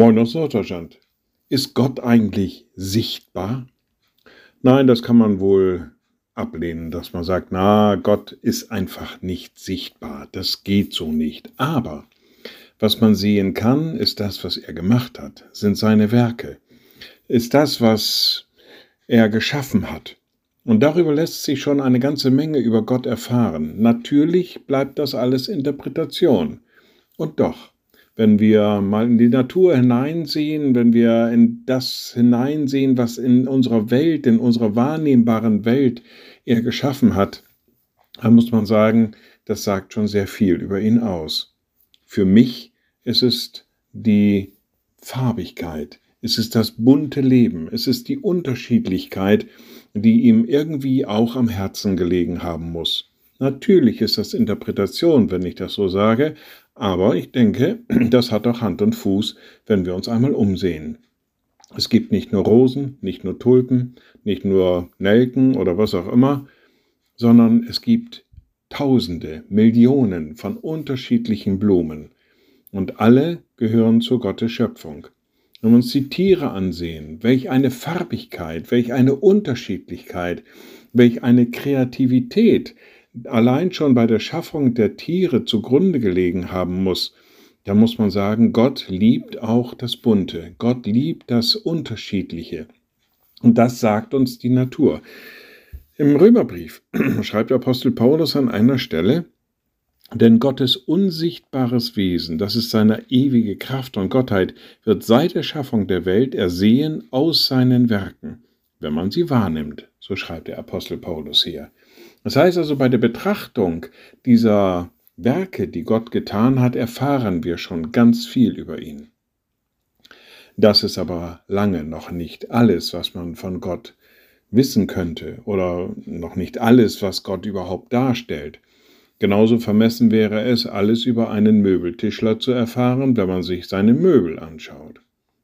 Moin aus Norddeutschland. Ist Gott eigentlich sichtbar? Nein, das kann man wohl ablehnen, dass man sagt, na, Gott ist einfach nicht sichtbar. Das geht so nicht. Aber was man sehen kann, ist das, was er gemacht hat, sind seine Werke, ist das, was er geschaffen hat. Und darüber lässt sich schon eine ganze Menge über Gott erfahren. Natürlich bleibt das alles Interpretation. Und doch, wenn wir mal in die Natur hineinsehen, wenn wir in das hineinsehen, was in unserer Welt, in unserer wahrnehmbaren Welt er geschaffen hat, dann muss man sagen, das sagt schon sehr viel über ihn aus. Für mich ist es die Farbigkeit, es ist das bunte Leben, es ist die Unterschiedlichkeit, die ihm irgendwie auch am Herzen gelegen haben muss. Natürlich ist das Interpretation, wenn ich das so sage, aber ich denke, das hat auch Hand und Fuß, wenn wir uns einmal umsehen. Es gibt nicht nur Rosen, nicht nur Tulpen, nicht nur Nelken oder was auch immer, sondern es gibt Tausende, Millionen von unterschiedlichen Blumen. Und alle gehören zu Gottes Schöpfung. Wenn wir uns die Tiere ansehen, welch eine Farbigkeit, welch eine Unterschiedlichkeit, welch eine Kreativität allein schon bei der Schaffung der Tiere zugrunde gelegen haben muss, da muss man sagen, Gott liebt auch das Bunte, Gott liebt das Unterschiedliche. Und das sagt uns die Natur. Im Römerbrief schreibt Apostel Paulus an einer Stelle, denn Gottes unsichtbares Wesen, das ist seine ewige Kraft und Gottheit, wird seit der Schaffung der Welt ersehen aus seinen Werken, wenn man sie wahrnimmt, so schreibt der Apostel Paulus hier. Das heißt also, bei der Betrachtung dieser Werke, die Gott getan hat, erfahren wir schon ganz viel über ihn. Das ist aber lange noch nicht alles, was man von Gott wissen könnte oder noch nicht alles, was Gott überhaupt darstellt. Genauso vermessen wäre es, alles über einen Möbeltischler zu erfahren, wenn man sich seine Möbel anschaut.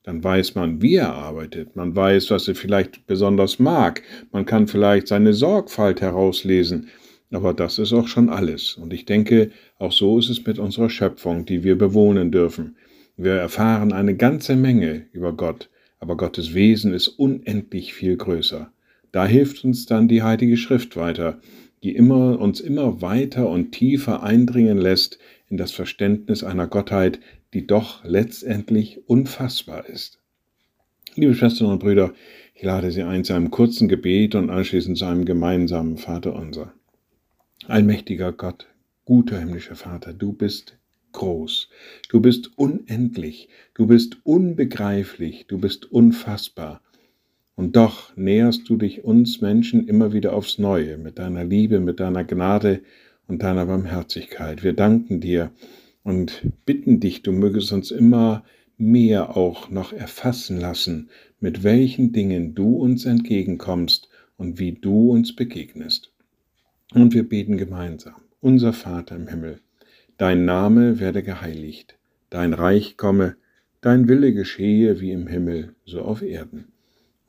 Dann weiß man, wie er arbeitet, man weiß, was er vielleicht besonders mag, man kann vielleicht seine Sorgfalt herauslesen, aber das ist auch schon alles. Und ich denke, auch so ist es mit unserer Schöpfung, die wir bewohnen dürfen. Wir erfahren eine ganze Menge über Gott, aber Gottes Wesen ist unendlich viel größer. Da hilft uns dann die Heilige Schrift weiter, die immer, uns immer weiter und tiefer eindringen lässt in das Verständnis einer Gottheit, die doch letztendlich unfassbar ist. Liebe Schwestern und Brüder, ich lade Sie ein zu einem kurzen Gebet und anschließend zu einem gemeinsamen Vaterunser. Allmächtiger Gott, guter himmlischer Vater, du bist groß, du bist unendlich, du bist unbegreiflich, du bist unfassbar. Und doch näherst du dich uns Menschen immer wieder aufs Neue mit deiner Liebe, mit deiner Gnade und deiner Barmherzigkeit. Wir danken dir, und bitten dich, du mögest uns immer mehr auch noch erfassen lassen, mit welchen Dingen du uns entgegenkommst und wie du uns begegnest. Und wir beten gemeinsam, unser Vater im Himmel, dein Name werde geheiligt, dein Reich komme, dein Wille geschehe wie im Himmel, so auf Erden.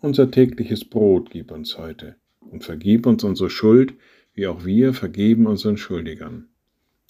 Unser tägliches Brot gib uns heute und vergib uns unsere Schuld, wie auch wir vergeben unseren Schuldigern